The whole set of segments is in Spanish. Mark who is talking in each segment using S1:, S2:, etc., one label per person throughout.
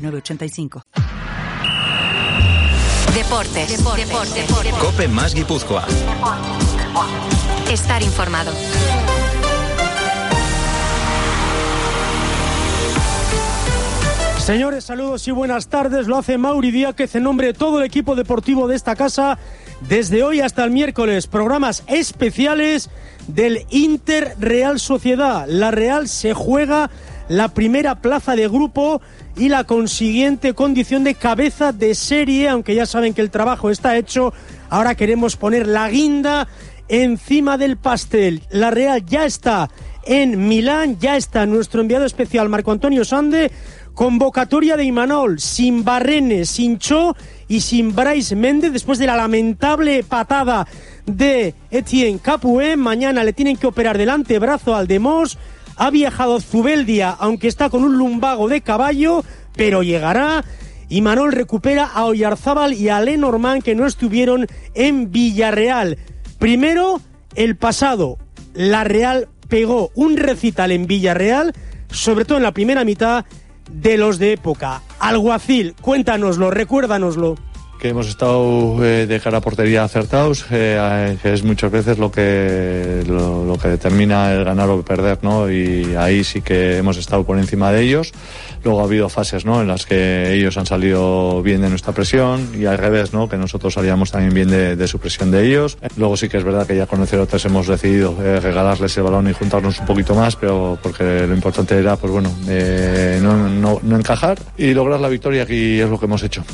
S1: 985.
S2: Deportes. Deportes. Deportes.
S3: Cope más Guipúzcoa.
S2: Estar informado.
S4: Señores, saludos y buenas tardes. Lo hace Mauri Díaz en nombre de todo el equipo deportivo de esta casa. Desde hoy hasta el miércoles, programas especiales del Inter Real Sociedad. La Real se juega la primera plaza de grupo y la consiguiente condición de cabeza de serie, aunque ya saben que el trabajo está hecho, ahora queremos poner la guinda encima del pastel. La Real ya está en Milán, ya está nuestro enviado especial Marco Antonio Sande, convocatoria de Imanol, sin Barrene, sin Cho y sin Bryce Méndez, después de la lamentable patada de Etienne Capué, mañana le tienen que operar del antebrazo al Demos, ha viajado Zubeldia, aunque está con un lumbago de caballo, pero llegará. Y Manol recupera a Oyarzábal y a Lenormand que no estuvieron en Villarreal. Primero, el pasado. La Real pegó un recital en Villarreal, sobre todo en la primera mitad, de los de época. Alguacil, cuéntanoslo, recuérdanoslo
S5: que hemos estado eh, de cara a portería acertados, eh, que es muchas veces lo que, lo, que determina el ganar o perder, ¿no? Y ahí sí que hemos estado por encima de ellos. Luego ha habido fases, ¿no? En las que ellos han salido bien de nuestra presión y al revés, ¿no? Que nosotros salíamos también bien de, su presión de ellos. Luego sí que es verdad que ya con el 0-3 hemos decidido eh, regalarles el balón y juntarnos un poquito más, pero porque lo importante era, pues bueno, no, no, no encajar y lograr la victoria, aquí es lo que hemos hecho.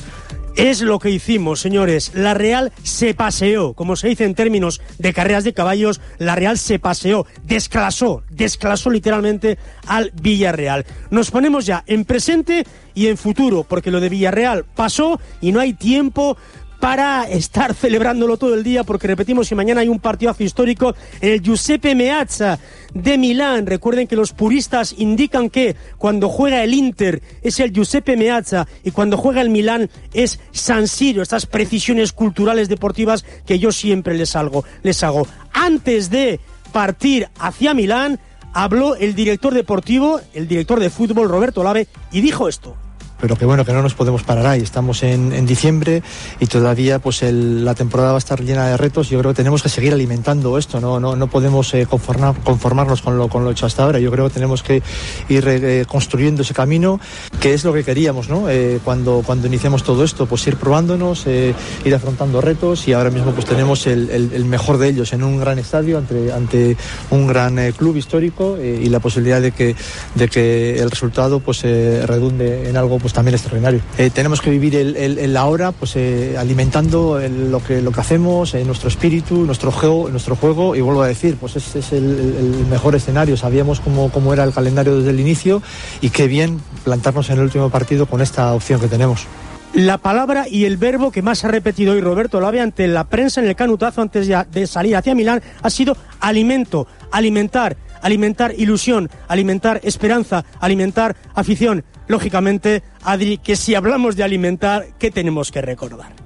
S4: Es lo que hicimos, señores. La Real se paseó, como se dice en términos de carreras de caballos, la Real se paseó, desclasó, desclasó literalmente al Villarreal. Nos ponemos ya en presente y en futuro, porque lo de Villarreal pasó y no hay tiempo para estar celebrándolo todo el día, porque repetimos, si mañana hay un partidazo histórico en el Giuseppe Meazza de Milán. Recuerden que los puristas indican que cuando juega el Inter es el Giuseppe Meazza y cuando juega el Milán es San Siro, estas precisiones culturales deportivas que yo siempre les hago. Les hago. Antes de partir hacia Milán, habló el director deportivo, el director de fútbol Roberto Lave, y dijo esto
S6: pero que bueno, que no nos podemos parar ahí. Estamos en, diciembre y todavía pues la temporada va a estar llena de retos. Yo creo que tenemos que seguir alimentando esto, no, no, no podemos eh, conformarnos con lo, con lo hecho hasta ahora. Yo creo que tenemos que ir eh, construyendo ese camino, que es lo que queríamos, ¿no? Eh, cuando, cuando iniciamos todo esto, pues ir probándonos, ir afrontando retos y ahora mismo pues tenemos el, el, mejor de ellos en un gran estadio ante, ante un gran club histórico y la posibilidad de que, de que el resultado pues redunde en algo pues también extraordinario. Eh, tenemos que vivir el, el, ahora, pues eh, alimentando lo, que, lo que hacemos, eh, nuestro espíritu, nuestro juego, nuestro juego, y vuelvo a decir, pues ese es el, mejor escenario. Sabíamos cómo, cómo era el calendario desde el inicio y qué bien plantarnos en el último partido con esta opción que tenemos.
S4: La palabra y el verbo que más ha repetido hoy Roberto Lave ante la prensa en el canutazo antes de salir hacia Milán ha sido alimento, alimentar alimentar ilusión, alimentar esperanza, alimentar afición. Lógicamente, Adri, que si hablamos de alimentar, ¿qué tenemos que recordar?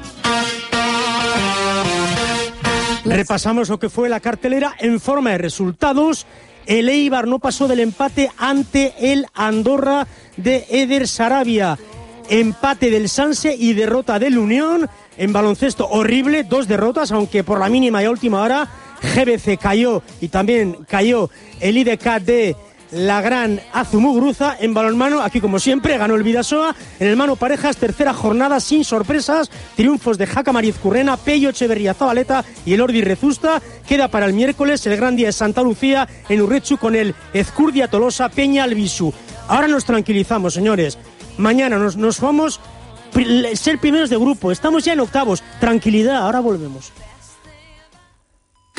S4: Repasamos lo que fue la cartelera en forma de resultados. El Eibar no pasó del empate ante el Andorra de Eder Sarabia. Empate del Sanse y derrota del Unión. En baloncesto horrible, dos derrotas, aunque por la mínima y última hora GBC cayó y también cayó el IDK de la gran Azumugruza en balonmano. Aquí, como siempre, ganó el Vidasoa. En el mano parejas, tercera jornada sin sorpresas. Triunfos de Jaca Mariz Currena, Pello Echeverría Zabaleta y el Ordi Rezusta. Queda para el miércoles el gran día de Santa Lucía en Urrechu con el Ezcurdia Tolosa Peña Albisu. Ahora nos tranquilizamos, señores. Mañana nos, nos vamos ser primeros de grupo. Estamos ya en octavos. Tranquilidad, ahora volvemos.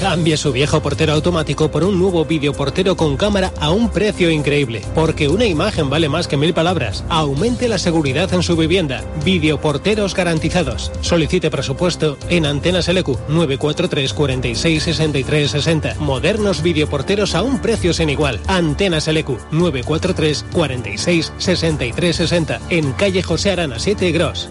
S3: Cambie su viejo portero automático por un nuevo videoportero con cámara a un precio increíble. Porque una imagen vale más que mil palabras. Aumente la seguridad en su vivienda. Videoporteros garantizados. Solicite presupuesto en Antenas LQ 943 46 63 60. Modernos videoporteros a un precio sin igual. Antenas LQ 943 46 63 60. En calle José Arana 7 Gros.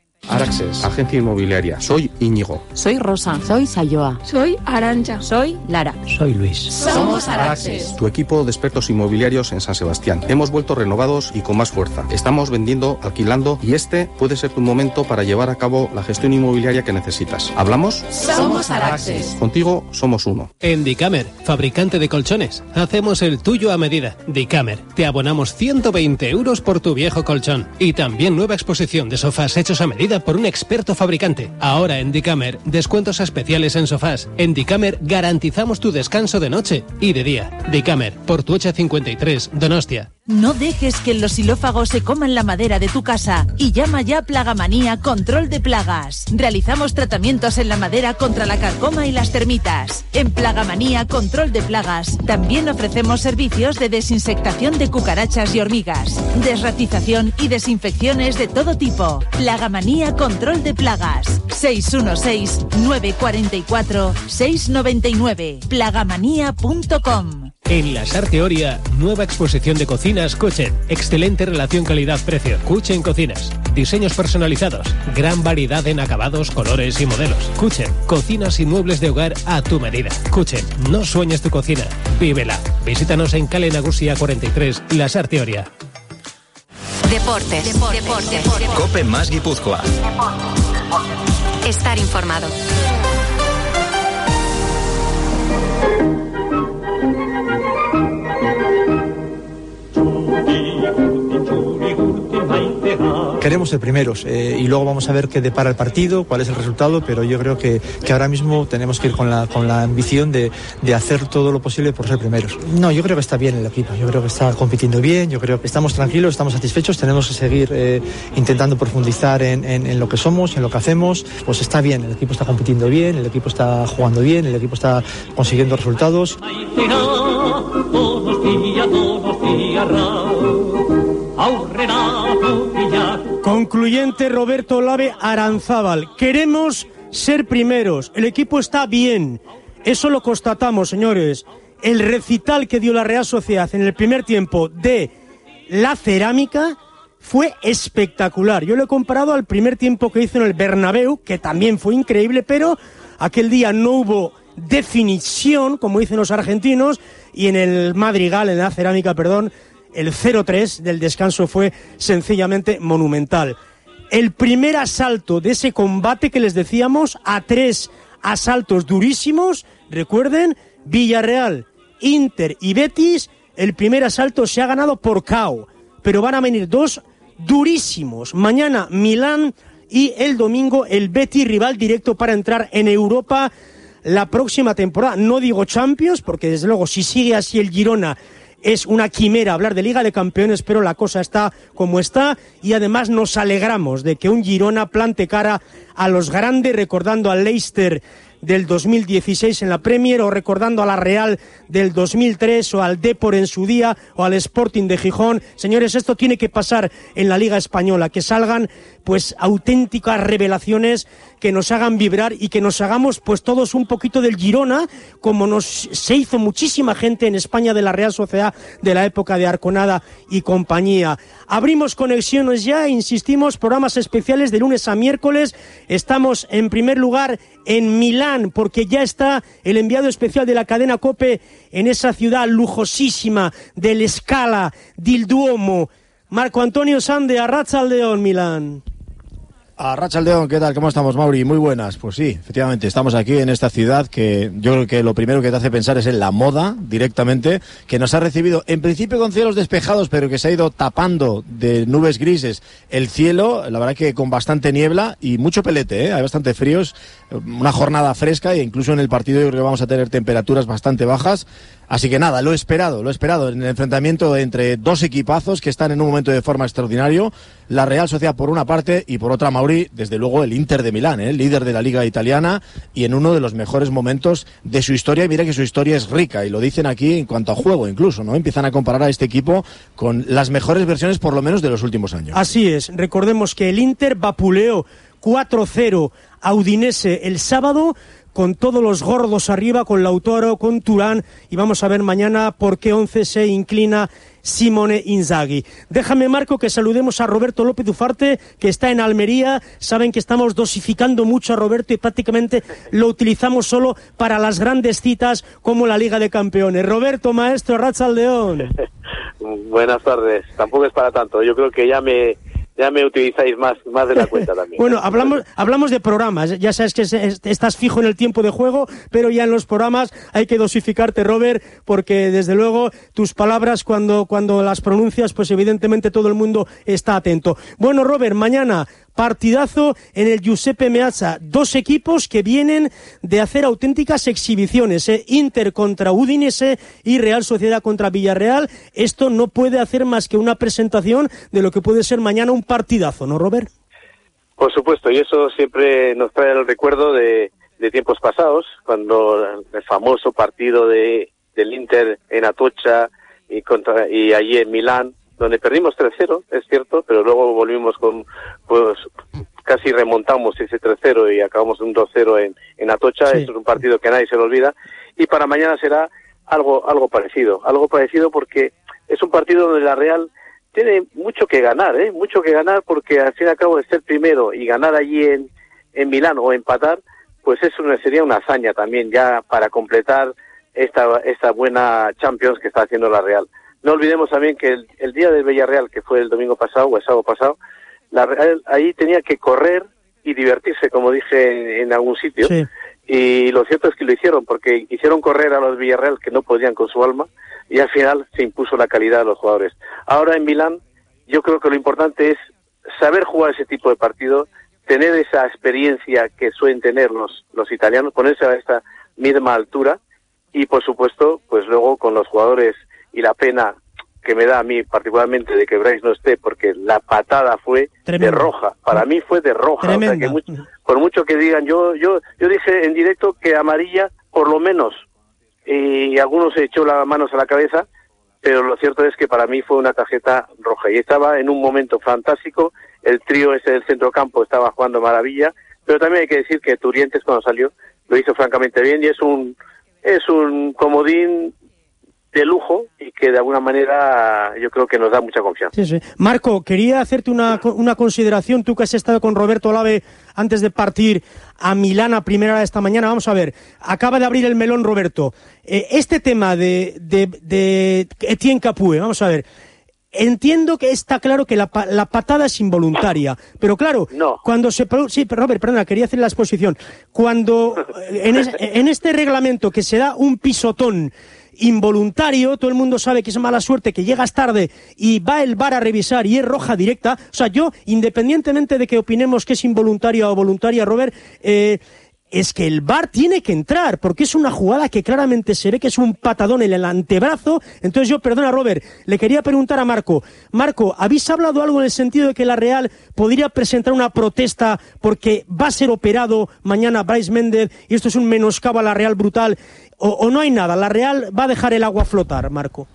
S7: Araxes, agencia inmobiliaria. Soy Íñigo.
S8: Soy Rosa. Soy Sayoa.
S9: Soy Arancha.
S8: Soy Lara.
S10: Soy Luis.
S9: Somos Araxes.
S7: Tu equipo de expertos inmobiliarios en San Sebastián. Hemos vuelto renovados y con más fuerza. Estamos vendiendo, alquilando y este puede ser tu momento para llevar a cabo la gestión inmobiliaria que necesitas. ¿Hablamos?
S9: Somos Araxes.
S7: Contigo somos uno.
S3: En Dicamer, fabricante de colchones, hacemos el tuyo a medida. Dicamer, te abonamos 120 euros por tu viejo colchón. Y también nueva exposición de sofás hechos a medida por un experto fabricante. Ahora en Dicamer, descuentos especiales en sofás. En Dicamer garantizamos tu descanso de noche y de día. Dicamer, por tu 53, Donostia.
S11: No dejes que los xilófagos se coman la madera de tu casa y llama ya Plagamanía Control de Plagas. Realizamos tratamientos en la madera contra la carcoma y las termitas. En Plagamanía Control de Plagas también ofrecemos servicios de desinsectación de cucarachas y hormigas, desratización y desinfecciones de todo tipo. Plagamanía Control de Plagas. 616-944-699. Plagamanía.com.
S3: En la Sarteoria, nueva exposición de cocinas Kuchen. Excelente relación calidad-precio. Kuchen Cocinas. Diseños personalizados. Gran variedad en acabados, colores y modelos. Kuchen. Cocinas y muebles de hogar a tu medida. Kuchen. No sueñes tu cocina. Vívela. Visítanos en Calle Nagusia 43, La Sarteoria.
S2: Deportes. Deportes. Deportes.
S12: Cope más Guipúzcoa.
S2: Estar informado.
S6: Queremos ser primeros eh, y luego vamos a ver qué depara el partido, cuál es el resultado, pero yo creo que, que ahora mismo tenemos que ir con la, con la ambición de, de, hacer todo lo posible por ser primeros. No, yo creo que está bien el equipo, yo creo que está compitiendo bien, yo creo que estamos tranquilos, estamos satisfechos, tenemos que seguir eh, intentando profundizar en, en, en, lo que somos, en lo que hacemos, pues está bien, el equipo está compitiendo bien, el equipo está jugando bien, el equipo está consiguiendo resultados.
S4: Concluyente Roberto Lave Aranzábal. Queremos ser primeros. El equipo está bien. Eso lo constatamos, señores. El recital que dio la Real Sociedad en el primer tiempo de la cerámica fue espectacular. Yo lo he comparado al primer tiempo que hizo en el Bernabéu, que también fue increíble, pero aquel día no hubo definición, como dicen los argentinos, y en el Madrigal, en la cerámica, perdón, el 0-3 del descanso fue sencillamente monumental. El primer asalto de ese combate que les decíamos a tres asaltos durísimos, recuerden, Villarreal, Inter y Betis, el primer asalto se ha ganado por KO, pero van a venir dos durísimos. Mañana Milán y el domingo el Betis rival directo para entrar en Europa la próxima temporada. No digo Champions, porque desde luego si sigue así el Girona es una quimera hablar de Liga de Campeones, pero la cosa está como está y además nos alegramos de que un Girona plante cara a los grandes, recordando al Leicester del 2016 en la Premier o recordando a la Real del 2003 o al Depor en su día o al Sporting de Gijón. Señores, esto tiene que pasar en la Liga Española, que salgan pues auténticas revelaciones que nos hagan vibrar y que nos hagamos pues todos un poquito del Girona, como nos se hizo muchísima gente en España de la Real Sociedad de la época de Arconada y compañía. Abrimos conexiones ya, insistimos, programas especiales de lunes a miércoles. Estamos en primer lugar en Milán Porque ya está el enviado especial de la cadena Cope en esa ciudad lujosísima del Scala, del Duomo. Marco Antonio Sande, Arrachaldeón, Milán.
S10: A Rachaldeón, ¿qué tal? ¿Cómo estamos, Mauri? Muy buenas. Pues sí, efectivamente, estamos aquí en esta ciudad que yo creo que lo primero que te hace pensar es en la moda directamente, que nos ha recibido en principio con cielos despejados, pero que se ha ido tapando de nubes grises el cielo, la verdad que con bastante niebla y mucho pelete, ¿eh? hay bastante fríos, una jornada fresca e incluso en el partido yo creo que vamos a tener temperaturas bastante bajas. Así que nada, lo esperado, lo esperado en el enfrentamiento entre dos equipazos que están en un momento de forma extraordinario. La Real Sociedad por una parte y por otra Mauri, desde luego el Inter de Milán, ¿eh? líder de la liga italiana y en uno de los mejores momentos de su historia. Y mira que su historia es rica y lo dicen aquí en cuanto a juego incluso, ¿no? Empiezan a comparar a este equipo con las mejores versiones por lo menos de los últimos años.
S4: Así es, recordemos que el Inter vapuleó 4-0 a Udinese el sábado con todos los gordos arriba, con Lautaro, con Turán, y vamos a ver mañana por qué once se inclina Simone Inzaghi. Déjame, Marco, que saludemos a Roberto López Ufarte, que está en Almería. Saben que estamos dosificando mucho a Roberto y prácticamente lo utilizamos solo para las grandes citas como la Liga de Campeones. Roberto, maestro, Ratzaldeón.
S12: Buenas tardes. Tampoco es para tanto. Yo creo que ya me ya me utilizáis más, más de la cuenta también.
S4: bueno, hablamos, hablamos de programas. Ya sabes que estás fijo en el tiempo de juego, pero ya en los programas hay que dosificarte, Robert, porque desde luego tus palabras cuando, cuando las pronuncias, pues evidentemente todo el mundo está atento. Bueno, Robert, mañana partidazo en el Giuseppe Meazza. Dos equipos que vienen de hacer auténticas exhibiciones. ¿eh? Inter contra Udinese y Real Sociedad contra Villarreal. Esto no puede hacer más que una presentación de lo que puede ser mañana un partidazo, ¿no, Robert?
S12: Por supuesto, y eso siempre nos trae el recuerdo de, tiempos pasados, cuando el famoso partido de, del Inter en Atocha y, contra, y allí en Milán, donde perdimos 3-0, es cierto, pero luego volvimos con, pues casi remontamos ese 3-0 y acabamos un 2-0 en, en Atocha, eso es un partido que nadie se lo olvida, y para mañana será algo, algo parecido, algo parecido porque es un partido donde la Real tiene mucho que ganar, ¿eh? mucho que ganar porque al fin y al cabo de ser primero y ganar allí en, en Milán o empatar, pues eso sería una hazaña también ya para completar esta, esta buena Champions que está haciendo la Real. No olvidemos también que el, día del Villarreal, que fue el domingo pasado o el sábado pasado, la Real ahí tenía que correr y divertirse, como dije en, algún sitio. Y lo cierto es que lo hicieron, porque hicieron correr a los Villarreal que no podían con su alma, y al final se impuso la calidad de los jugadores. Ahora en Milán, yo creo que lo importante es saber jugar ese tipo de partido, tener esa experiencia que suelen tener los, los italianos, ponerse a esta misma altura, y por supuesto, pues luego con los jugadores y la pena que me da a mí particularmente de que Bryce no esté porque la patada fue de roja. Para mí fue de roja o sea que por mucho que digan yo yo yo dije en directo que amarilla por lo menos y algunos se echó las manos a la cabeza pero lo cierto es que para mí fue una tarjeta roja y estaba en un momento fantástico el trío ese del centrocampo estaba jugando maravilla pero también hay que decir que Turientes cuando salió lo hizo francamente bien y es un es un comodín de lujo y que de alguna manera yo creo que nos da mucha confianza.
S4: Marco, quería hacerte una, una consideración, tú que has estado con Roberto Olave antes de partir a Milán a primera hora de esta mañana. Vamos a ver, acaba de abrir el melón Roberto. Eh, este tema de, de, de Etienne Capue, vamos a ver. Entiendo que está claro que la, la, patada es involuntaria, pero claro, cuando se sí, Robert, perdona, quería hacer la exposición. Cuando eh, en, en este reglamento que se da un pisotón involuntario, todo el mundo sabe que es mala suerte, que llegas tarde y va el bar a revisar y es roja directa. O sea, yo, independientemente de que opinemos que es involuntaria o voluntaria, Robert, eh, es que el VAR tiene que entrar, porque es una jugada que claramente se ve que es un patadón en el antebrazo. Entonces yo, perdona Robert, le quería preguntar a Marco. Marco, ¿habéis hablado algo en el sentido de que la Real podría presentar una protesta porque va a ser operado mañana Bryce Méndez y esto es un menoscabo a la Real brutal o, no hay nada? ¿La Real va a dejar el agua flotar, Marco?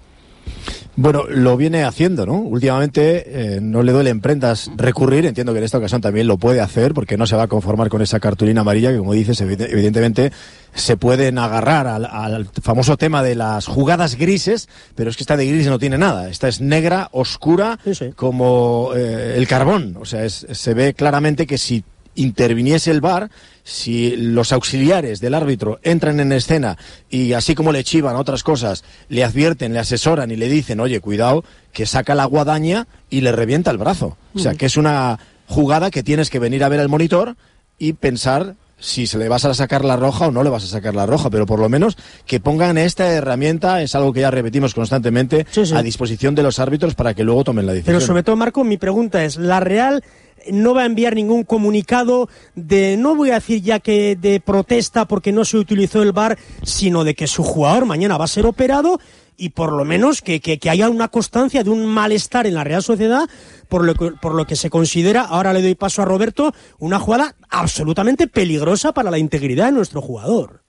S10: Bueno, lo viene haciendo, ¿no? Últimamente eh, no le duele en prendas recurrir, entiendo que en esta ocasión también lo puede hacer, porque no se va a conformar con esa cartulina amarilla que, como dices, evidentemente se pueden agarrar al, famoso tema de las jugadas grises, pero es que esta de gris no tiene nada. Esta es negra, oscura, como eh, el carbón. O sea, se ve claramente que si interviniese el VAR, si los auxiliares del árbitro entran en escena y así como le chivan otras cosas, le advierten, le asesoran y le dicen, oye, cuidado, que saca la guadaña y le revienta el brazo. O sea, que es una jugada que tienes que venir a ver al monitor y pensar si se le vas a sacar la roja o no le vas a sacar la roja, pero por lo menos que pongan esta herramienta, es algo que ya repetimos constantemente, a disposición de los árbitros para que luego tomen la decisión.
S4: Pero sobre todo, Marco, mi pregunta es, ¿la Real no va a enviar ningún comunicado de, no voy a decir ya que de protesta porque no se utilizó el VAR, sino de que su jugador mañana va a ser operado y por lo menos que, que, haya una constancia de un malestar en la Real Sociedad por lo, que, por lo que se considera, ahora le doy paso a Roberto, una jugada absolutamente peligrosa para la integridad de nuestro jugador.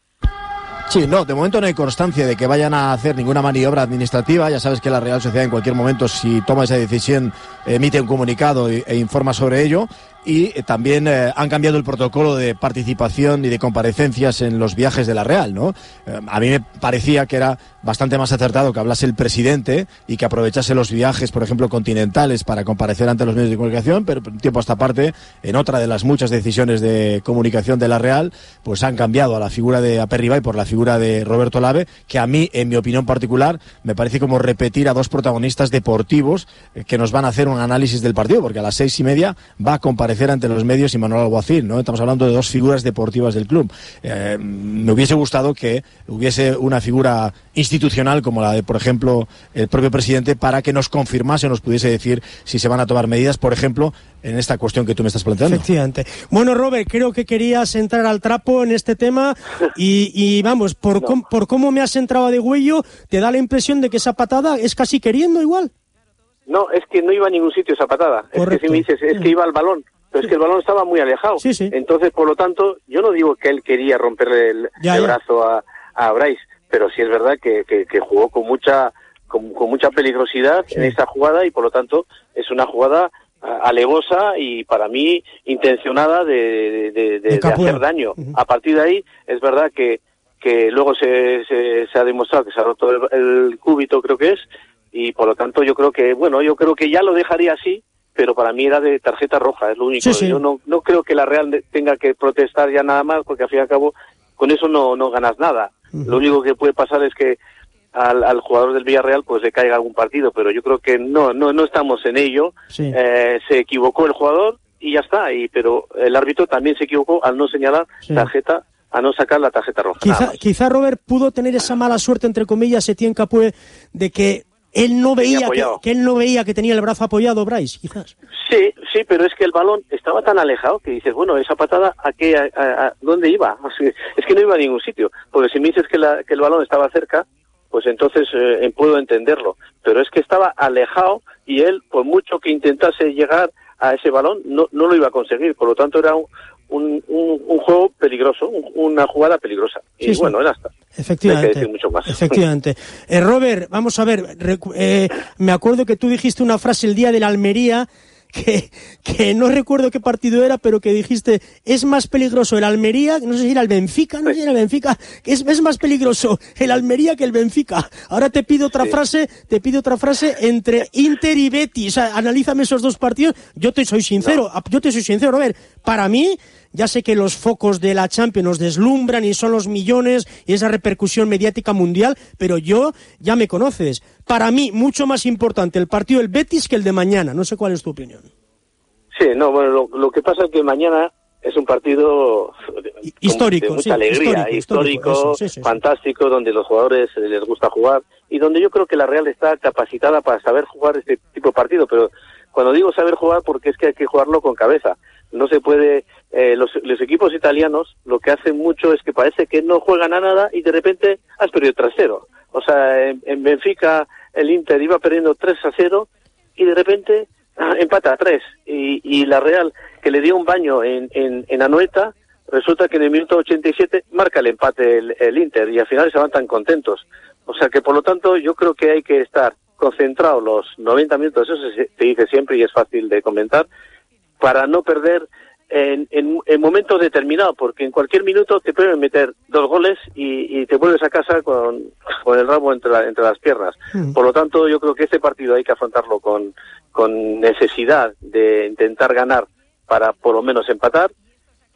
S10: Sí, no, de momento no hay constancia de que vayan a hacer ninguna maniobra administrativa. Ya sabes que la Real Sociedad en cualquier momento, si toma esa decisión, emite un comunicado e, informa sobre ello y eh, también eh, han cambiado el protocolo de participación y de comparecencias en los viajes de la Real, ¿no? Eh, a mí me parecía que era bastante más acertado que hablase el presidente y que aprovechase los viajes, por ejemplo, continentales para comparecer ante los medios de comunicación, pero tiempo a esta parte, en otra de las muchas decisiones de comunicación de la Real, pues han cambiado a la figura de y por la figura de Roberto Lave, que a mí, en mi opinión particular, me parece como repetir a dos protagonistas deportivos que nos van a hacer un análisis del partido, porque a las seis y media va a comparecer ante los medios y Manuel Alguacil, ¿no? Estamos hablando de dos figuras deportivas del club. Eh, me hubiese gustado que hubiese una figura institucional como la de, por ejemplo, el propio presidente para que nos confirmase, nos pudiese decir si se van a tomar medidas, por ejemplo, en esta cuestión que tú me estás planteando.
S4: Efectivamente. Bueno, Robert, creo que querías entrar al trapo en este tema y, vamos, por, por cómo me has entrado de huello, te da la impresión de que esa patada es casi queriendo igual.
S12: No, es que no iba a ningún sitio esa patada. Es que si me dices, es que iba al balón pero es que el balón estaba muy alejado. Entonces, por lo tanto, yo no digo que él quería romperle el, brazo a, a, Bryce, pero sí es verdad que, que, jugó con mucha con, mucha peligrosidad en esa jugada y por lo tanto es una jugada alevosa y para mí intencionada de, de, hacer daño. A partir de ahí es verdad que, que luego se, se, ha demostrado que se ha roto el, el, cúbito, creo que es, y por lo tanto yo creo que, bueno, yo creo que ya lo dejaría así pero para mí era de tarjeta roja, es lo único. Yo no, no creo que la Real tenga que protestar ya nada más, porque al fin y al cabo con eso no, no ganas nada. Lo único que puede pasar es que al, al, jugador del Villarreal pues le caiga algún partido, pero yo creo que no, no, no estamos en ello. Eh, se equivocó el jugador y ya está, y, pero el árbitro también se equivocó al no señalar tarjeta a no sacar la tarjeta roja.
S4: Quizá, quizá Robert pudo tener esa mala suerte, entre comillas, Etienne Capué, de que él no veía que, él no veía que tenía el brazo apoyado Bryce, quizás.
S12: Sí, sí, pero es que el balón estaba tan alejado que dices, bueno, esa patada a qué a, dónde iba? Es que no iba a ningún sitio, porque si me dices que, la, que el balón estaba cerca, pues entonces eh, puedo entenderlo, pero es que estaba alejado y él por mucho que intentase llegar a ese balón no, no lo iba a conseguir, por lo tanto era un, un, un, juego peligroso, una jugada peligrosa. Y bueno, ya está.
S4: Efectivamente. mucho más. Efectivamente. Eh, Robert, vamos a ver, eh, me acuerdo que tú dijiste una frase el día de la Almería que, que no recuerdo qué partido era, pero que dijiste, es más peligroso el Almería, no sé si era el Benfica, no sé si era el Benfica, es, es más peligroso el Almería que el Benfica. Ahora te pido otra frase, te pido otra frase entre Inter y Betis, o sea, analízame esos dos partidos, yo te soy sincero, yo te soy sincero, a ver, para mí, ya sé que los focos de la Champions nos deslumbran y son los millones y esa repercusión mediática mundial, pero yo ya me conoces. Para mí, mucho más importante el partido del Betis que el de mañana. No sé cuál es tu opinión.
S12: Sí, no, bueno, lo, que pasa es que mañana es un partido
S4: histórico,
S12: de mucha alegría, histórico, fantástico, donde los jugadores les gusta jugar y donde yo creo que la Real está capacitada para saber jugar este tipo de partido, pero cuando digo saber jugar porque es que hay que jugarlo con cabeza no se puede eh, los, los, equipos italianos lo que hacen mucho es que parece que no juegan a nada y de repente has perdido 3-0. O sea, en, Benfica el Inter iba perdiendo 3 a 0 y de repente ah, empata a 3. Y, la Real, que le dio un baño en, en, Anoeta, resulta que en el minuto 87 marca el empate el, Inter y al final se van tan contentos. O sea que por lo tanto yo creo que hay que estar concentrado los 90 minutos, eso se, se dice siempre y es fácil de comentar, para no perder en, en, momentos determinados, porque en cualquier minuto te pueden meter dos goles y, te vuelves a casa con, con el rabo entre, entre las piernas. Mm. Por lo tanto, yo creo que este partido hay que afrontarlo con, con necesidad de intentar ganar para por lo menos empatar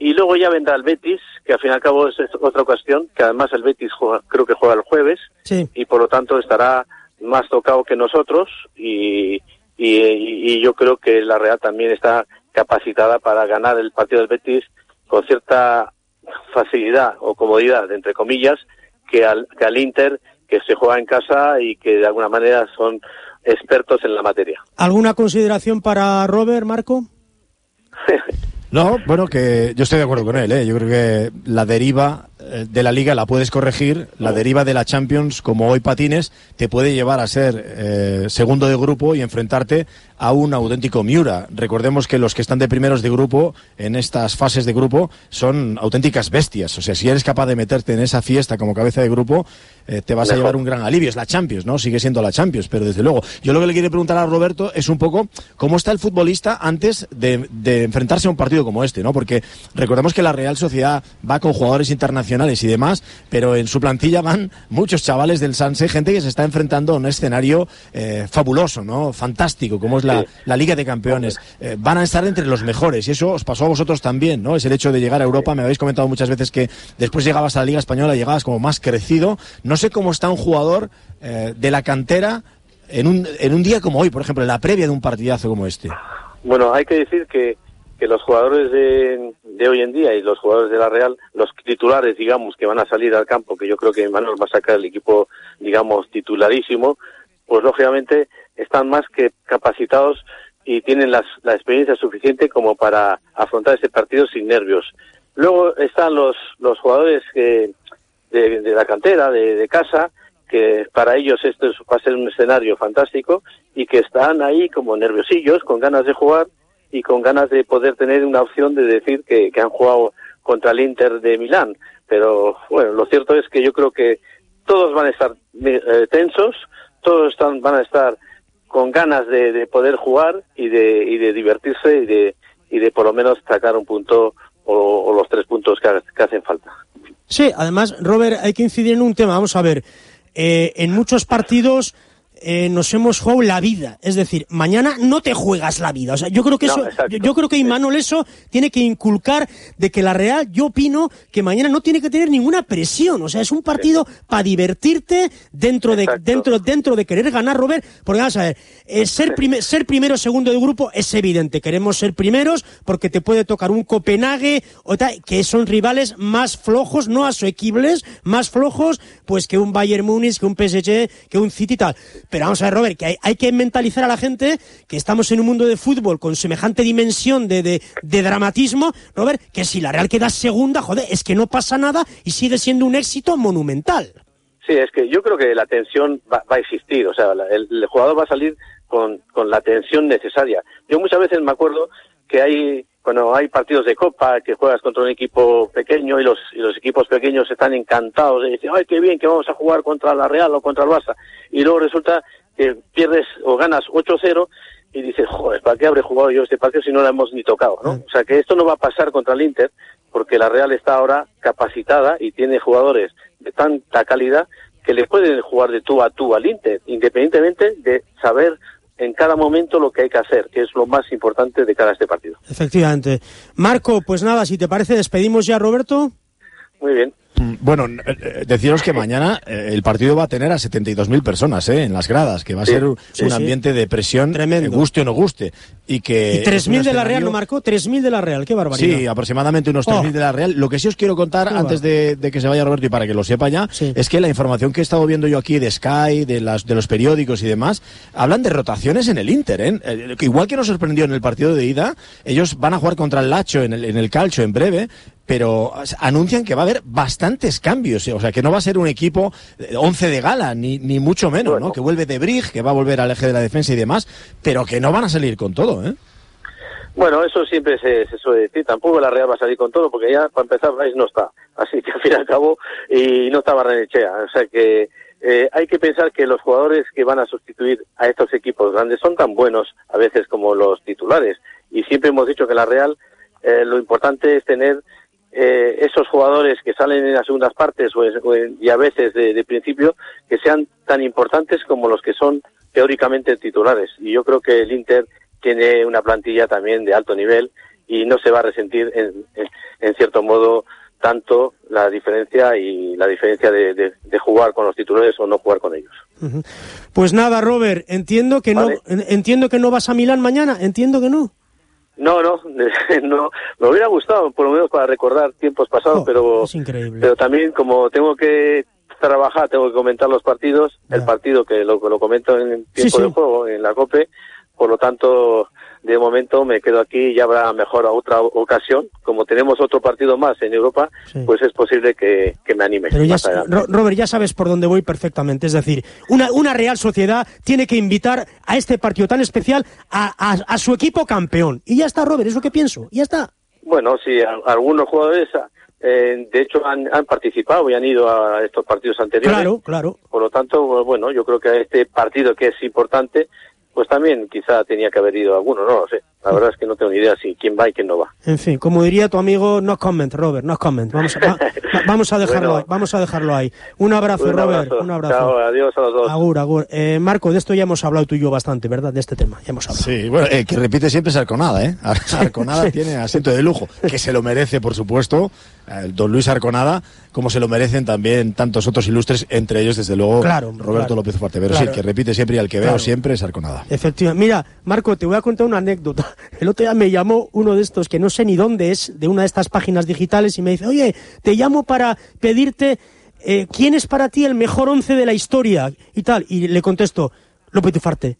S12: y luego ya vendrá el Betis, que al fin y al cabo es otra cuestión, que además el Betis creo que juega el jueves, y por lo tanto estará más tocado que nosotros, y, y, yo creo que la Real también está capacitada para ganar el partido del Betis con cierta facilidad o comodidad, entre comillas, que al, que al Inter, que se juega en casa y que de alguna manera son expertos en la materia.
S4: ¿Alguna consideración para Robert, Marco?
S10: No, bueno, que yo estoy de acuerdo con él. ¿eh? Yo creo que la deriva eh, de la liga la puedes corregir, la deriva de la Champions, como hoy patines, te puede llevar a ser eh, segundo de grupo y enfrentarte a un auténtico Miura. Recordemos que los que están de primeros de grupo, en estas fases de grupo, son auténticas bestias. O sea, si eres capaz de meterte en esa fiesta como cabeza de grupo, eh, te vas a llevar un gran alivio. Es la Champions, ¿no? Sigue siendo la Champions, pero desde luego. Yo lo que le quiero preguntar a Roberto es un poco cómo está el futbolista antes de, de enfrentarse a un partido como este, ¿no? Porque recordemos que la Real Sociedad va con jugadores internacionales y demás, pero en su plantilla van muchos chavales del Sanse, gente que se está enfrentando a un escenario eh, fabuloso, ¿no? Fantástico, como es la, la Liga de Campeones. Eh, van a estar entre los mejores y eso os pasó a vosotros también, ¿no? Es el hecho de llegar a Europa. Me habéis comentado muchas veces que después llegabas a la Liga Española, llegabas como más crecido. No sé cómo está un jugador eh, de la cantera en un, en un día como hoy, por ejemplo, en la previa de un partidazo como este.
S12: Bueno, hay que decir que, que los jugadores de, de, hoy en día y los jugadores de la Real, los titulares, digamos, que van a salir al campo, que yo creo que Manuel va a sacar el equipo, digamos, titularísimo, pues lógicamente están más que capacitados y tienen la experiencia suficiente como para afrontar este partido sin nervios. Luego están los, los jugadores que, de, la cantera, de, casa, que para ellos esto va a ser un escenario fantástico y que están ahí como nerviosillos, con ganas de jugar y con ganas de poder tener una opción de decir que, que han jugado contra el Inter de Milán. Pero bueno, lo cierto es que yo creo que todos van a estar eh, tensos, todos están, van a estar con ganas de, poder jugar y de, y de divertirse y de, y de por lo menos sacar un punto o, los tres puntos que, hacen falta.
S4: Sí, además, Robert, hay que incidir en un tema. Vamos a ver, eh, en muchos partidos eh, nos hemos jugado la vida. Es decir, mañana no te juegas la vida. O sea, yo creo que eso, yo, creo que Imanol eso tiene que inculcar de que la Real, yo opino que mañana no tiene que tener ninguna presión. O sea, es un partido para divertirte dentro de, dentro, dentro de querer ganar, Robert. Porque vamos a ver, eh, ser, ser primero segundo de grupo es evidente. Queremos ser primeros porque te puede tocar un Copenhague o tal, que son rivales más flojos, no asequibles, más flojos, pues que un Bayern Múnich, que un PSG, que un City y tal pero vamos a ver, Robert, que hay, que mentalizar a la gente que estamos en un mundo de fútbol con semejante dimensión de, de, dramatismo, Robert, que si la Real queda segunda, joder, es que no pasa nada y sigue siendo un éxito monumental.
S12: Sí, es que yo creo que la tensión va, a existir, o sea, el, jugador va a salir con, con la tensión necesaria. Yo muchas veces me acuerdo que hay cuando hay partidos de copa que juegas contra un equipo pequeño y los, y los equipos pequeños están encantados de decir, ay, qué bien que vamos a jugar contra la Real o contra el Barça. Y luego resulta que pierdes o ganas 8-0 y dices, joder, ¿para qué habré jugado yo este partido si no lo hemos ni tocado? ¿no? O sea que esto no va a pasar contra el Inter porque la Real está ahora capacitada y tiene jugadores de tanta calidad que le pueden jugar de tú a tú al Inter, independientemente de saber en cada momento lo que hay que hacer, que es lo más importante de cada este partido.
S4: Efectivamente. Marco, pues nada, si te parece, despedimos ya a Roberto.
S12: Muy bien.
S10: Mm, bueno, eh, eh, deciros que mañana eh, el partido va a tener a 72.000 personas en las gradas, que va a ser un ambiente de presión, Tremendo. guste o no guste. Y que.
S4: ¿Y 3.000 de la Real no marcó? 3.000 de la Real, qué barbaridad.
S10: Sí, aproximadamente unos 3.000 de la Real. Lo que sí os quiero contar, antes de, que se vaya Roberto y para que lo sepa ya, es que la información que he estado viendo yo aquí de Sky, de, las, de los periódicos y demás, hablan de rotaciones en el Inter. ¿eh? igual que nos sorprendió en el partido de ida, ellos van a jugar contra el Lacho en el, en el Calcio en breve pero anuncian que va a haber bastantes cambios, o sea, que no va a ser un equipo 11 de gala, ni, ni mucho menos, ¿no? Que vuelve de Brig, que va a volver al eje de la defensa y demás, pero que no van a salir con todo, ¿eh?
S12: Bueno, eso siempre se, suele decir. Tampoco la Real va a salir con todo, porque ya para empezar Rice no está. Así que al fin y al cabo, y no está Barrenechea. O sea que eh, hay que pensar que los jugadores que van a sustituir a estos equipos grandes son tan buenos a veces como los titulares. Y siempre hemos dicho que la Real eh, lo importante es tener eh, esos jugadores que salen en las segundas partes o, y a veces de, principio que sean tan importantes como los que son teóricamente titulares. Y yo creo que el Inter tiene una plantilla también de alto nivel y no se va a resentir en, en, cierto modo tanto la diferencia y la diferencia de, de, jugar con los titulares o no jugar con ellos.
S4: Pues nada, Robert, entiendo que no entiendo que no vas a Milán mañana, entiendo que no.
S12: No, no, no, me hubiera gustado, por lo menos para recordar tiempos pasados,
S4: Oh,
S12: pero,
S4: es increíble.
S12: pero también como tengo que trabajar, tengo que comentar los partidos, el partido que lo, lo comento en tiempo
S4: Sí,
S12: de juego, en la COPE, por lo tanto, de momento me quedo aquí y ya habrá mejor a otra ocasión. Como tenemos otro partido más en Europa, pues es posible que, que me anime.
S4: Pero ya, Robert, ya sabes por dónde voy perfectamente. Es decir, una, una Real Sociedad tiene que invitar a este partido tan especial a, a- a su equipo campeón. Y ya está, Robert, es lo que pienso. Y ya está.
S12: Bueno, sí, a- algunos jugadores, eh, de hecho, han, han participado y han ido a estos partidos anteriores.
S4: Claro, claro.
S12: Por lo tanto, bueno, yo creo que este partido que es importante, pues también quizá tenía que haber ido alguno, no lo sé. La verdad es que no tengo ni idea si quién va y quién no va.
S4: En fin, como diría tu amigo, no comment, Robert, no comment. Vamos a, va- va- vamos a dejarlo
S12: Bueno.
S4: ahí. Vamos a dejarlo ahí. Un abrazo,
S12: Un
S4: Robert.
S12: abrazo.
S4: Un abrazo.
S12: Chao, adiós a los dos.
S4: Agur, agur. Eh, Marco, de esto ya hemos hablado tú y yo bastante, ¿verdad? De este tema, ya hemos hablado.
S10: Sí, bueno, eh, que repite siempre es Arconada, ¿eh? Ar- Arconada tiene asiento de lujo, que se lo merece, por supuesto, eh, don Luis Arconada, como se lo merecen también tantos otros ilustres, entre ellos, desde luego,
S4: Claro,
S10: Roberto
S4: claro.
S10: López Ufarte. Pero
S4: Claro.
S10: sí, el que repite siempre y al que veo
S4: Claro.
S10: siempre es Arconada.
S4: Efectivamente. Mira, Marco, te voy a contar una anécdota. El otro día me llamó uno de estos, que no sé ni dónde es, de una de estas páginas digitales, y me dice, oye, te llamo para pedirte eh, quién es para ti el mejor once de la historia y tal. Y le contesto, López Ufarte.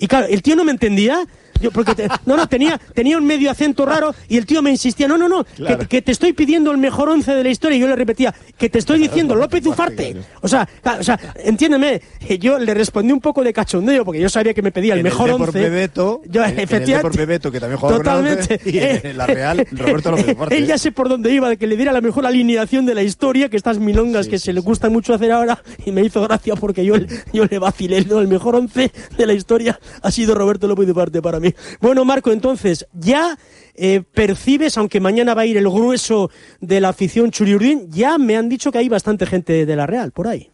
S4: Y claro, el tío no me entendía. Yo, porque te- no, no, tenía, tenía un medio acento raro y el tío me insistía, no, no, no, que, que te estoy pidiendo el mejor once de la historia. Y yo le repetía, que te estoy diciendo López Ufarte. O sea, claro, o sea, entiéndeme, eh, yo le respondí un poco de cachondeo porque yo sabía que me pedía el
S10: En
S4: mejor
S10: el
S4: once.
S10: Bebeto,
S4: Yo,
S10: en- en el
S4: efectivamente,
S10: Bebeto, que también con el
S4: Totalmente.
S10: once, y en- en la Real, Roberto López Ufarte.
S4: Él ya sé por dónde iba, de que le diera la mejor alineación de la historia, que estas milongas que se le gusta mucho hacer ahora, y me hizo gracia porque yo, yo le vacilé, ¿no? El mejor once de la historia ha sido Roberto López de parte para mí. Bueno, Marco, entonces, ya eh, percibes, aunque mañana va a ir el grueso de la afición Churiurdín, ya me han dicho que hay bastante gente de la Real por ahí.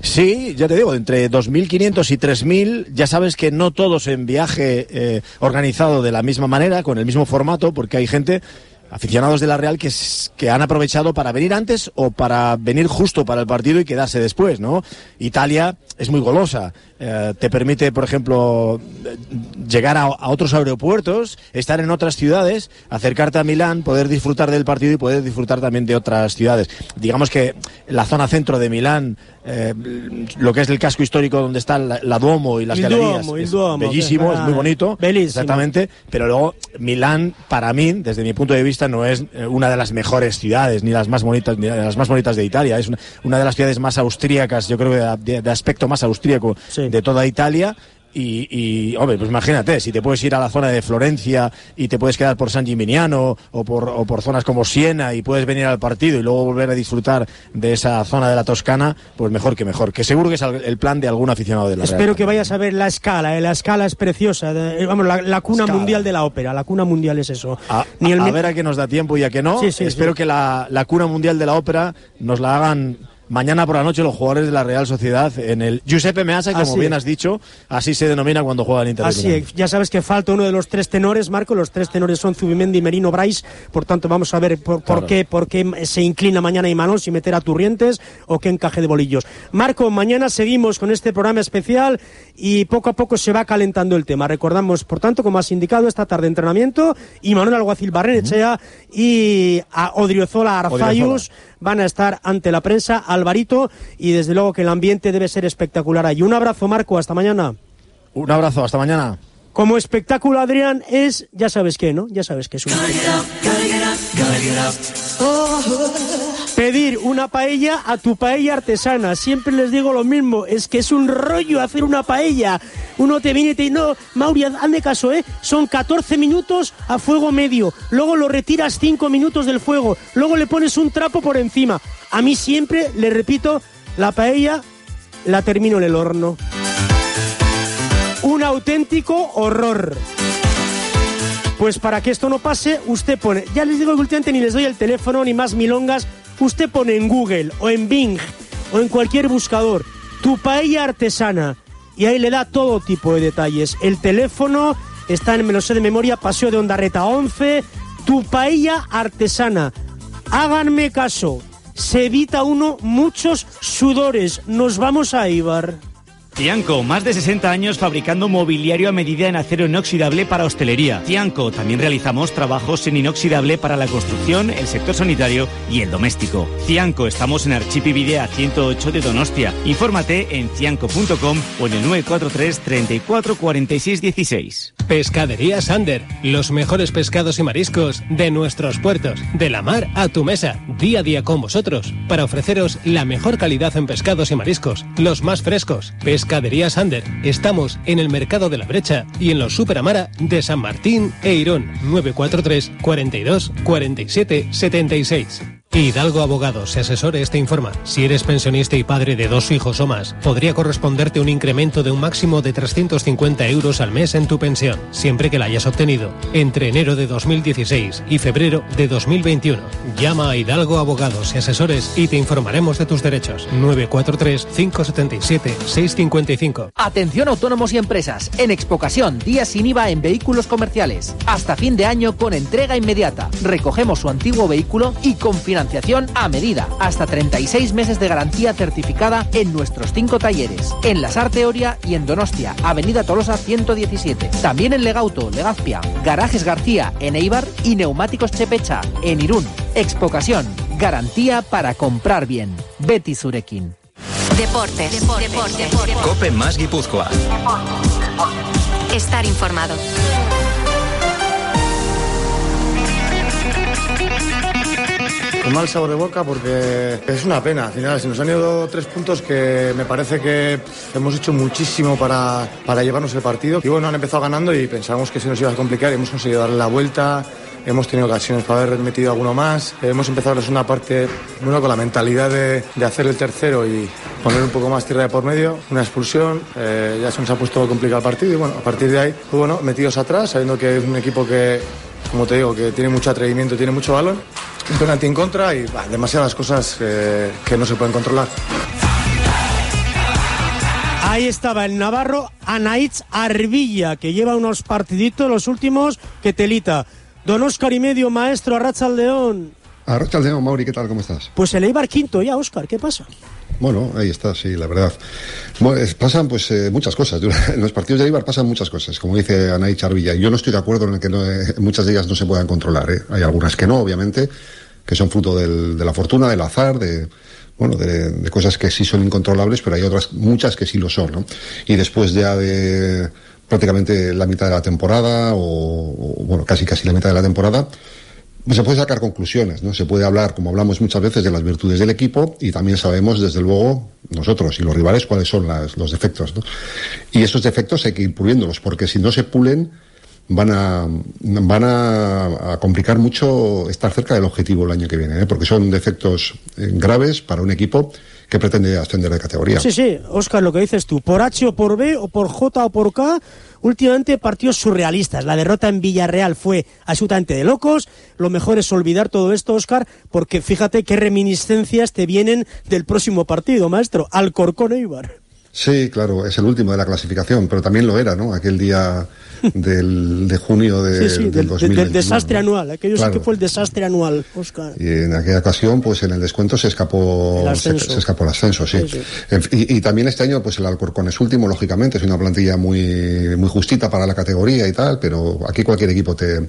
S10: Sí, ya te digo, entre 2.500 y 3.000, ya sabes que no todos en viaje eh, organizado de la misma manera, con el mismo formato, porque hay gente, aficionados de la Real, que, que han aprovechado para venir antes o para venir justo para el partido y quedarse después, ¿no? Italia es muy golosa, eh, te permite, por ejemplo, llegar a, a otros aeropuertos, estar en otras ciudades, acercarte a Milán, poder disfrutar del partido y poder disfrutar también de otras ciudades. Digamos que la zona centro de Milán, eh, lo que es el casco histórico donde está la, la Duomo y las
S4: Il
S10: galerías,
S4: Duomo,
S10: es
S4: Duomo,
S10: bellísimo, es muy bonito,
S4: Bellísimo.
S10: exactamente, pero luego Milán, para mí, desde mi punto de vista, no es eh, una de las mejores ciudades, ni las más bonitas, ni las más bonitas de Italia, es una, una de las ciudades más austríacas, yo creo que de, de- de aspecto más austríaco de toda Italia. Y, y, hombre, pues imagínate, si te puedes ir a la zona de Florencia y te puedes quedar por San Gimignano o por, o por zonas como Siena y puedes venir al partido y luego volver a disfrutar de esa zona de la Toscana, pues mejor que mejor. Que seguro que es el plan de algún aficionado de la Real.
S4: Espero que vayas a ver la escala, eh, la escala es preciosa, de- eh, vamos, la, la cuna mundial de la ópera, la cuna mundial es eso.
S10: A,
S4: Ni el
S10: a ver a qué nos da tiempo y a qué no.
S4: Sí, sí,
S10: Espero
S4: sí.
S10: que la, la cuna mundial de la ópera nos la hagan mañana por la noche los jugadores de la Real Sociedad en el Giuseppe Meazza, como
S4: Así
S10: bien has dicho, así se denomina cuando juega el Inter.
S4: Así es, ya sabes que falta uno de los tres tenores, Marco. Los tres tenores son Zubimendi y Merino Brais. Por tanto, vamos a ver por, por
S10: Claro.
S4: qué, por qué se inclina mañana Imanol, si meter a Turrientes o qué encaje de bolillos. Marco, mañana seguimos con este programa especial y poco a poco se va calentando el tema. Recordamos, por tanto, como has indicado, esta tarde entrenamiento, Imanol Alguacil Barrenechea y a Odriozola Arzayus van a estar ante la prensa, Alvarito, y desde luego que el ambiente debe ser espectacular ahí. Un abrazo, Marco, hasta mañana.
S10: Un abrazo, hasta mañana.
S4: Como espectáculo, Adrián, es, ya sabes qué, ¿no? Ya sabes que es un... Pedir una paella a tu paella artesana. Siempre les digo lo mismo, es que es un rollo hacer una paella. Uno te viene y te dice, no, Mauri, haz- hazme caso, ¿eh? Son 14 minutos a fuego medio. Luego lo retiras 5 minutos del fuego. Luego le pones un trapo por encima. A mí siempre, le repito, la paella la termino en el horno. Un auténtico horror. Pues para que esto no pase, usted pone, ya les digo que últimamente ni les doy el teléfono ni más milongas, usted pone en Google o en Bing o en cualquier buscador tu paella artesana y ahí le da todo tipo de detalles, el teléfono, está en, me de memoria, Paseo de Ondarreta 11, tu paella artesana. Háganme caso, se evita uno muchos sudores. Nos vamos a Ibar.
S13: Cianco, más de 60 años fabricando mobiliario a medida en acero inoxidable para hostelería. Cianco, también realizamos trabajos en inoxidable para la construcción, el sector sanitario y el doméstico. Cianco, estamos en Archipividea 108 de Donostia. Infórmate en cianco.com o en el 943 34 46 16.
S3: Pescadería Sander, los mejores pescados y mariscos de nuestros puertos, de la mar a tu mesa, día a día con vosotros, para ofreceros la mejor calidad en pescados y mariscos, los más frescos. Pescadería Sander. Estamos en el Mercado de la Brecha y en los Superamara de San Martín e Irón. 943 42 47 76. Hidalgo Abogados y Asesores te informa. Si eres pensionista y padre de dos hijos o más, podría corresponderte un incremento de un máximo de 350 euros al mes en tu pensión, siempre que la hayas obtenido entre enero de 2016 y febrero de 2021. Llama a Hidalgo Abogados y Asesores y te informaremos de tus derechos. 943 577 655.
S14: Atención autónomos y empresas. En Expocasión, día sin IVA en vehículos comerciales. Hasta fin de año con entrega inmediata. Recogemos su antiguo vehículo y con a medida. Hasta 36 meses de garantía certificada en nuestros cinco talleres. En La Sarteoria y en Donostia, Avenida Tolosa 117. También en Legauto, Legazpia, Garajes García, en Eibar y Neumáticos Chepecha, en Irún. Expocasión. Garantía para comprar bien. Betty Surekin.
S2: Deportes. Deportes. Deportes.
S15: Cope más Guipúzcoa.
S2: Estar informado.
S16: Con mal sabor de boca porque es una pena. Al final, se nos han ido tres puntos que me parece que hemos hecho muchísimo para, para llevarnos el partido. Y bueno, han empezado ganando y pensábamos que se nos iba a complicar hemos conseguido darle la vuelta. Hemos tenido ocasiones para haber metido alguno más. Hemos empezado la segunda parte bueno, con la mentalidad de, de hacer el tercero y poner un poco más tierra de por medio. Una expulsión, eh, ya se nos ha puesto complicado el partido y bueno, a partir de ahí, pues bueno, metidos atrás, sabiendo que es un equipo que, como te digo, que tiene mucho atrevimiento, tiene mucho balón. Un penalti en contra y bah, demasiadas cosas eh, que no se pueden controlar.
S4: Ahí estaba el Navarro Anaitz Arbilla, que lleva unos partiditos, los últimos, que telita. Don Oscar y medio, maestro Arrachaldeón.
S17: Arrachaldeón, Mauri, ¿qué tal? ¿Cómo estás?
S4: Pues el Eibar quinto ya, Oscar, ¿qué pasa?
S17: Bueno, ahí está, sí, la verdad. Bueno, pasan pues eh, muchas cosas. En los partidos de Eibar pasan muchas cosas, como dice Anaí Charvilla. Yo no estoy de acuerdo en que no, eh, muchas de ellas no se puedan controlar. ¿eh? Hay algunas que no, obviamente, que son fruto del- de la fortuna, del azar, de bueno, de, cosas que sí son incontrolables, pero hay otras muchas que sí lo son, ¿no? Y después ya de prácticamente la mitad de la temporada, o, o, bueno, casi casi la mitad de la temporada, se puede sacar conclusiones, ¿no? Se puede hablar, como hablamos muchas veces, de las virtudes del equipo y también sabemos, desde luego, nosotros y los rivales, cuáles son las- los defectos, ¿no? Y esos defectos hay que ir puliéndolos, porque si no se pulen, van a, van a, a complicar mucho estar cerca del objetivo el año que viene, ¿eh? porque son defectos eh, graves para un equipo que pretende ascender de categoría.
S4: Sí, sí, Oscar, lo que dices tú, por H o por B o por J o por K, últimamente partidos surrealistas. La derrota en Villarreal fue absolutamente de locos. Lo mejor es olvidar todo esto, Oscar, porque fíjate qué reminiscencias te vienen del próximo partido, maestro, Alcorcón Eibar.
S17: Sí, claro, es el último de la clasificación, pero también lo era, ¿no? Aquel día del, de junio de,
S4: sí, sí,
S17: del
S4: del, del-
S17: 2021,
S4: del desastre
S17: ¿no?
S4: anual. Aquello sí que fue el desastre anual, Oscar.
S17: Y en aquella ocasión, pues en el descuento se escapó,
S4: El
S17: se,
S4: ascenso.
S17: se escapó el ascenso, sí. Y también este año, pues el Alcorcón es último, lógicamente, es una plantilla muy, muy justita para la categoría y tal, pero aquí cualquier equipo te,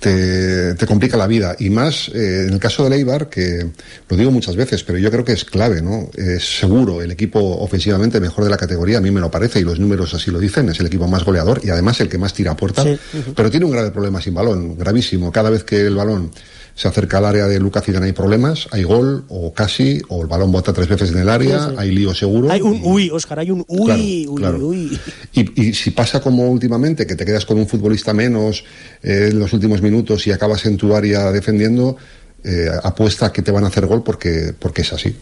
S17: te, te complica la vida. Y más eh, en el caso del Eibar, que lo digo muchas veces, pero yo creo que es clave, ¿no? Es seguro el equipo ofensivamente mejor de la categoría, a mí me lo parece, y los números así lo dicen, es el equipo más goleador y además el que más tira a puerta,
S4: Sí.
S17: Pero tiene un grave problema sin balón, gravísimo. Cada vez que el balón se acerca al área de Lucas Zidane hay problemas, hay gol o casi, o el balón bota tres veces en el área,
S4: Sí, sí.
S17: hay lío seguro.
S4: Hay un uy, Oscar, hay un uy,
S17: Claro,
S4: uy,
S17: claro.
S4: uy.
S17: Y, y si pasa como últimamente, que te quedas con un futbolista menos eh, en los últimos minutos y acabas en tu área defendiendo, eh, apuesta que te van a hacer gol porque, porque es así.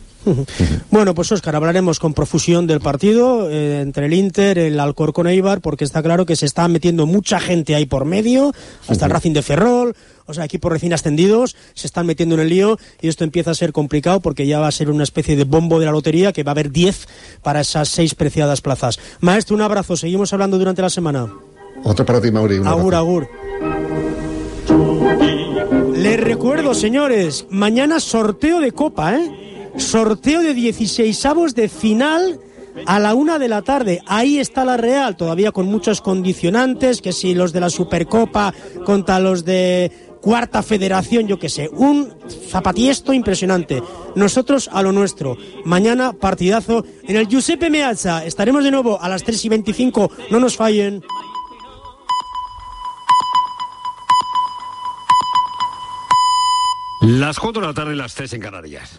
S4: Bueno, pues Óscar, hablaremos con profusión del partido eh, entre el Inter, el Alcorcón Eibar, porque está claro que se está metiendo mucha gente ahí por medio, hasta el Racing de Ferrol, o sea, equipos recién ascendidos, se están metiendo en el lío y esto empieza a ser complicado porque ya va a ser una especie de bombo de la lotería que va a haber 10 para esas seis preciadas plazas. Maestro, un abrazo, seguimos hablando durante la semana.
S17: Otro para ti, Mauri.
S4: Agur, agur. Les recuerdo, señores, mañana sorteo de copa, ¿eh? Sorteo de 16 avos de final a la una de la tarde. Ahí está la Real, todavía con muchos condicionantes, que si los de la Supercopa contra los de Cuarta Federación, yo qué sé, un zapatiesto impresionante. Nosotros a lo nuestro. Mañana partidazo en el Giuseppe Meazza. Estaremos de nuevo a las 3 y 25. No nos fallen.
S15: Las 4 de la tarde las 3 en Canarias.